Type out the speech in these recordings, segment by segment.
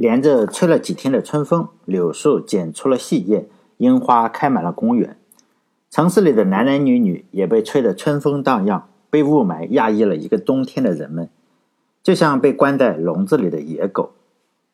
连着吹了几天的春风，柳树剪出了细叶，樱花开满了公园。城市里的男男女女也被吹得春风荡漾，被雾霾压抑了一个冬天的人们，就像被关在笼子里的野狗。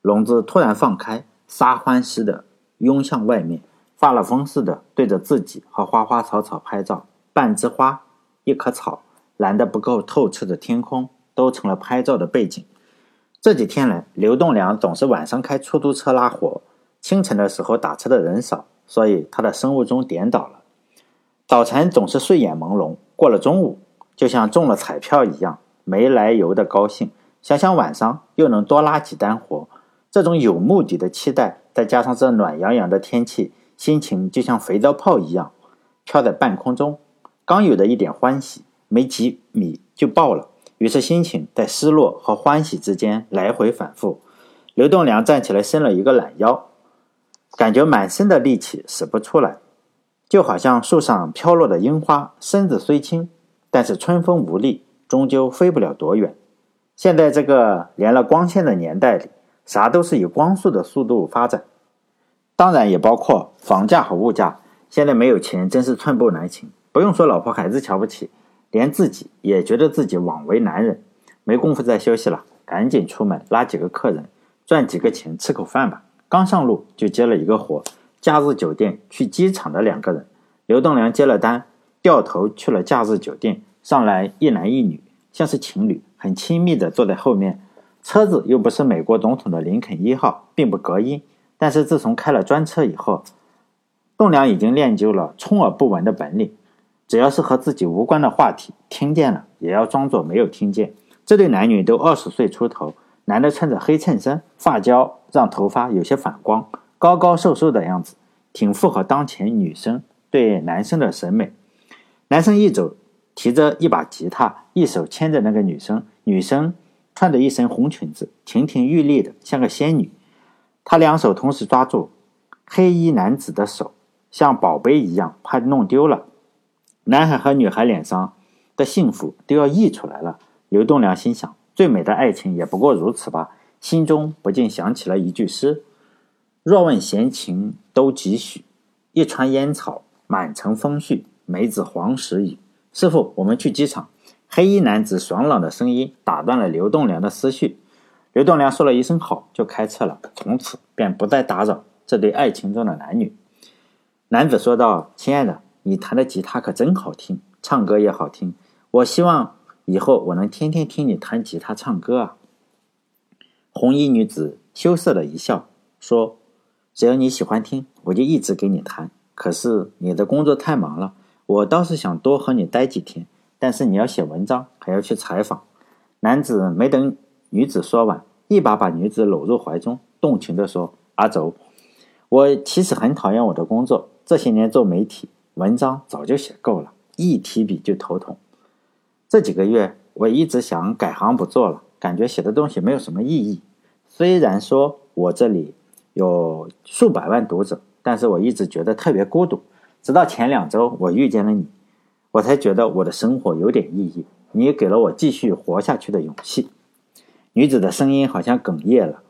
笼子突然放开，撒欢似的拥向外面，发了疯似的对着自己和花花草草拍照。半枝花，一棵草，蓝得不够透彻的天空，都成了拍照的背景。这几天来，刘栋梁总是晚上开出租车拉活，清晨的时候打车的人少，所以他的生物钟颠倒了。早晨总是睡眼朦胧，过了中午，就像中了彩票一样，没来由的高兴。想想晚上又能多拉几单活，这种有目的的期待，再加上这暖洋洋的天气，心情就像肥皂泡一样，飘在半空中。刚有的一点欢喜，没几米就爆了。于是心情在失落和欢喜之间来回反复。刘栋梁站起来，伸了一个懒腰，感觉满身的力气使不出来，就好像树上飘落的樱花，身子虽轻，但是春风无力，终究飞不了多远。现在这个连了光线的年代里，啥都是以光速的速度发展，当然也包括房价和物价。现在没有钱真是寸步难行，不用说老婆孩子瞧不起。连自己也觉得自己枉为男人，没工夫再休息了，赶紧出门拉几个客人，赚几个钱吃口饭吧。刚上路就接了一个活，假日酒店去机场的两个人。刘栋梁接了单，掉头去了假日酒店。上来一男一女，像是情侣，很亲密的坐在后面。车子又不是美国总统的林肯一号，并不隔音。但是自从开了专车以后，栋梁已经练就了充耳不闻的本领。只要是和自己无关的话题，听见了也要装作没有听见。这对男女都二十岁出头，男的穿着黑衬衫，发胶让头发有些反光，高高瘦瘦的样子，挺符合当前女生对男生的审美。男生一走，提着一把吉他，一手牵着那个女生，女生穿着一身红裙子，亭亭玉立的，像个仙女。他两手同时抓住黑衣男子的手，像宝贝一样，怕弄丢了。男孩和女孩脸上的幸福都要溢出来了。刘栋梁心想：最美的爱情也不过如此吧。心中不禁想起了一句诗：“若问闲情都几许？一川烟草，满城风絮。梅子黄时雨。”师傅，我们去机场。黑衣男子爽朗的声音打断了刘栋梁的思绪。刘栋梁说了一声好，就开车了。从此便不再打扰这对爱情中的男女。男子说道：“亲爱的。”你弹的吉他可真好听，唱歌也好听。我希望以后我能天天听你弹吉他唱歌啊！红衣女子羞涩的一笑，说：“只要你喜欢听，我就一直给你弹。可是你的工作太忙了，我倒是想多和你待几天，但是你要写文章，还要去采访。”男子没等女子说完，一把把女子搂入怀中，动情地说：“阿轴，我其实很讨厌我的工作，这些年做媒体。”文章早就写够了，一提笔就头痛。这几个月我一直想改行不做了，感觉写的东西没有什么意义。虽然说我这里有数百万读者，但是我一直觉得特别孤独。直到前两周我遇见了你，我才觉得我的生活有点意义。你也给了我继续活下去的勇气。女子的声音好像哽咽了，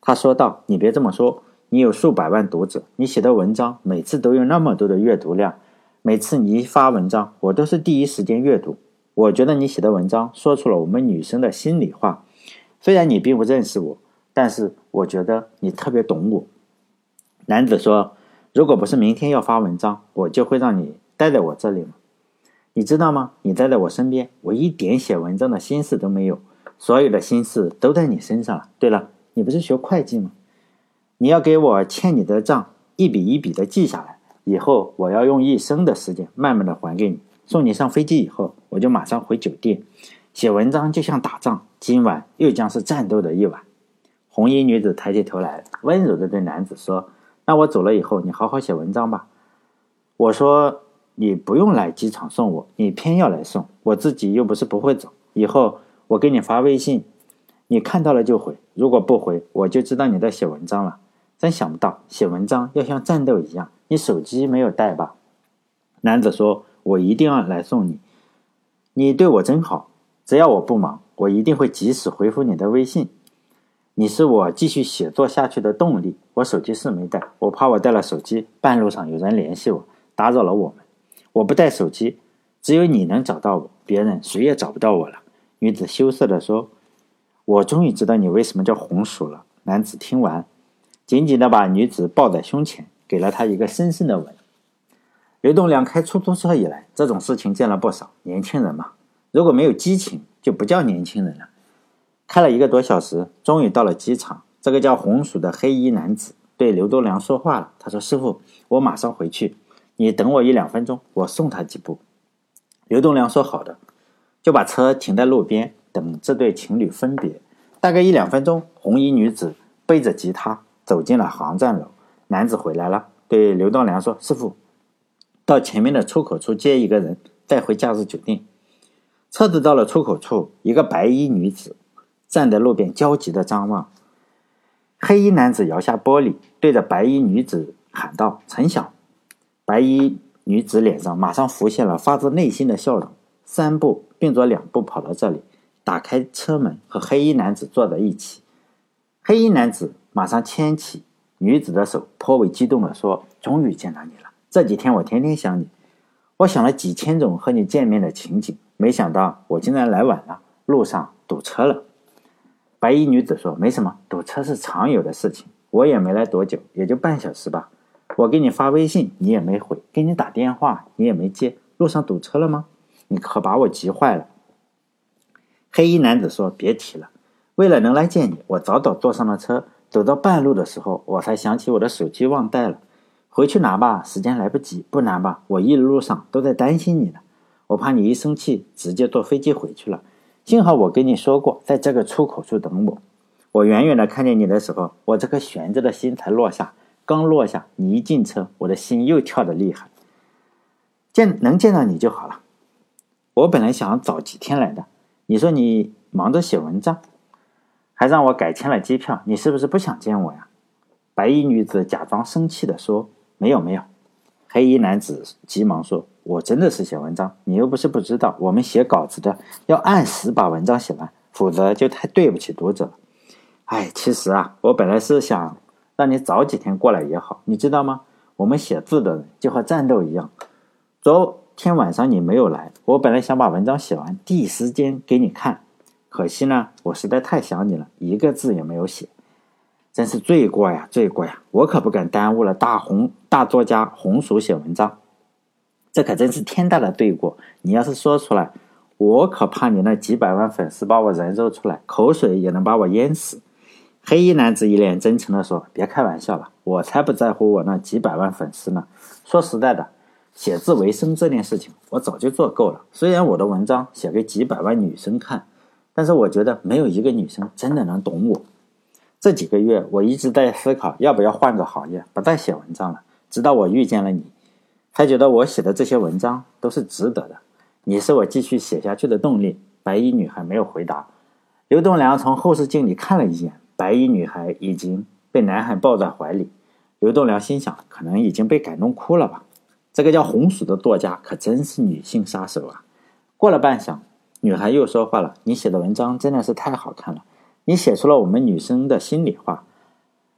她说道：“你别这么说，你有数百万读者，你写的文章每次都有那么多的阅读量。”每次你一发文章，我都是第一时间阅读。我觉得你写的文章说出了我们女生的心里话。虽然你并不认识我，但是我觉得你特别懂我。男子说：“如果不是明天要发文章，我就会让你待在我这里吗？你知道吗？你待在我身边，我一点写文章的心思都没有，所有的心思都在你身上了。对了，你不是学会计吗？你要给我欠你的账一笔一笔的记下来。”以后我要用一生的时间慢慢的还给你。送你上飞机以后，我就马上回酒店。写文章就像打仗，今晚又将是战斗的一晚。红衣女子抬起头来，温柔的对男子说：“那我走了以后，你好好写文章吧。”我说：“你不用来机场送我，你偏要来送，我自己又不是不会走。以后我给你发微信，你看到了就回，如果不回，我就知道你在写文章了。真想不到，写文章要像战斗一样。”你手机没有带吧？男子说：“我一定要来送你。你对我真好，只要我不忙，我一定会及时回复你的微信。”你是我继续写作下去的动力。我手机是没带，我怕我带了手机，半路上有人联系我，打扰了我们。我不带手机，只有你能找到我，别人谁也找不到我了。”女子羞涩地说：“我终于知道你为什么叫红薯了。”男子听完，紧紧地把女子抱在胸前，给了他一个深深的吻。刘栋梁开出租车以来，这种事情见了不少。年轻人嘛，如果没有激情，就不叫年轻人了。开了一个多小时，终于到了机场。这个叫红薯的黑衣男子对刘栋梁说话了。他说：“师傅，我马上回去，你等我一两分钟，我送他几步。”刘栋梁说：“好的。”就把车停在路边，等这对情侣分别。大概一两分钟，红衣女子背着吉他走进了航站楼。男子回来了，对刘栋梁说：“师傅，到前面的出口处接一个人，带回假日酒店。”车子到了出口处，一个白衣女子站在路边，焦急的张望。黑衣男子摇下玻璃，对着白衣女子喊道：“陈晓。”白衣女子脸上马上浮现了发自内心的笑容。三步并作两步跑到这里，打开车门，和黑衣男子坐在一起。黑衣男子马上牵起女子的手，颇为激动地说：“终于见到你了！这几天我天天想你，我想了几千种和你见面的情景，没想到我竟然来晚了，路上堵车了。”白衣女子说：“没什么，堵车是常有的事情。我也没来多久，也就半小时吧。我给你发微信，你也没回；给你打电话，你也没接。路上堵车了吗？”你可把我急坏了。黑衣男子说：“别提了，为了能来见你，我早早坐上了车。走到半路的时候，我才想起我的手机忘带了，回去拿吧。时间来不及，不拿吧。我一路上都在担心你呢，我怕你一生气，直接坐飞机回去了。幸好我跟你说过，在这个出口处等我。我远远的看见你的时候，我这颗悬着的心才落下。刚落下，你一进车，我的心又跳得厉害。见能见到你就好了。”我本来想早几天来的，你说你忙着写文章，还让我改签了机票，你是不是不想见我呀？白衣女子假装生气的说：“没有没有。”黑衣男子急忙说：“我真的是写文章，你又不是不知道，我们写稿子的要按时把文章写完，否则就太对不起读者了。哎，其实啊，我本来是想让你早几天过来也好，你知道吗？我们写字的人就和战斗一样，昨。”天晚上你没有来，我本来想把文章写完，第一时间给你看，可惜呢，我实在太想你了，一个字也没有写，真是罪过呀，罪过呀！我可不敢耽误了大红大作家红薯写文章，这可真是天大的罪过。你要是说出来，我可怕你那几百万粉丝把我人肉出来，口水也能把我淹死。黑衣男子一脸真诚地说：“别开玩笑了，我才不在乎我那几百万粉丝呢。说实在的。”写字为生这件事情，我早就做够了。虽然我的文章写给几百万女生看，但是我觉得没有一个女生真的能懂我。这几个月，我一直在思考要不要换个行业，不再写文章了。直到我遇见了你，才觉得我写的这些文章都是值得的。你是我继续写下去的动力。白衣女孩没有回答。刘栋梁从后视镜里看了一眼，白衣女孩已经被男孩抱在怀里。刘栋梁心想，可能已经被感动哭了吧。这个叫红薯的作家可真是女性杀手啊！过了半晌，女孩又说话了：“你写的文章真的是太好看了，你写出了我们女生的心里话。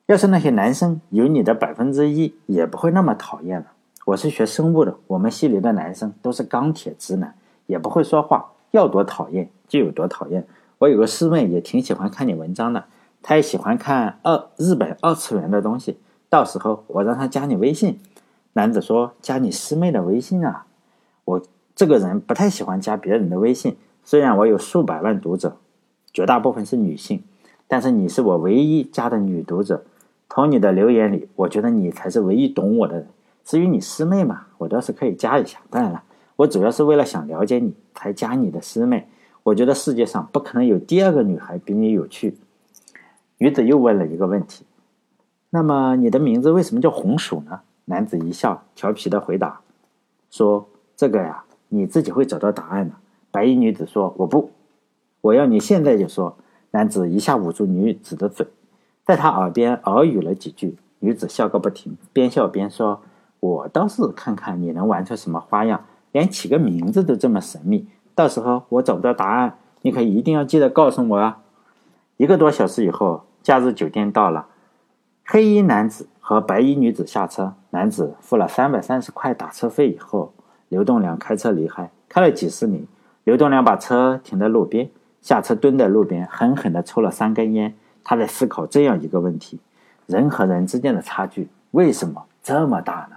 要是那些男生有你的百分之一，也不会那么讨厌了。我是学生物的，我们系里的男生都是钢铁直男，也不会说话，要多讨厌就有多讨厌。我有个师妹也挺喜欢看你文章的，她也喜欢看二日本二次元的东西，到时候我让她加你微信。”男子说：“加你师妹的微信啊！我这个人不太喜欢加别人的微信。虽然我有数百万读者，绝大部分是女性，但是你是我唯一加的女读者。从你的留言里，我觉得你才是唯一懂我的人。至于你师妹嘛，我倒是可以加一下。当然了，我主要是为了想了解你才加你的师妹。我觉得世界上不可能有第二个女孩比你有趣。”女子又问了一个问题：“那么你的名字为什么叫红薯呢？”男子一笑，调皮的回答说：“这个呀，你自己会找到答案的。”白衣女子说：“我不，我要你现在就说。”男子一下捂住女子的嘴，在她耳边耳语了几句。女子笑个不停，边笑边说：“我倒是看看你能玩出什么花样，连起个名字都这么神秘。到时候我找不到答案，你可一定要记得告诉我啊！”一个多小时以后，假日酒店到了，黑衣男子和白衣女子下车，男子付了三百三十块打车费以后，刘栋梁开车离开，开了几十米，刘栋梁把车停在路边，下车蹲在路边，狠狠地抽了三根烟。他在思考这样一个问题：人和人之间的差距为什么这么大呢？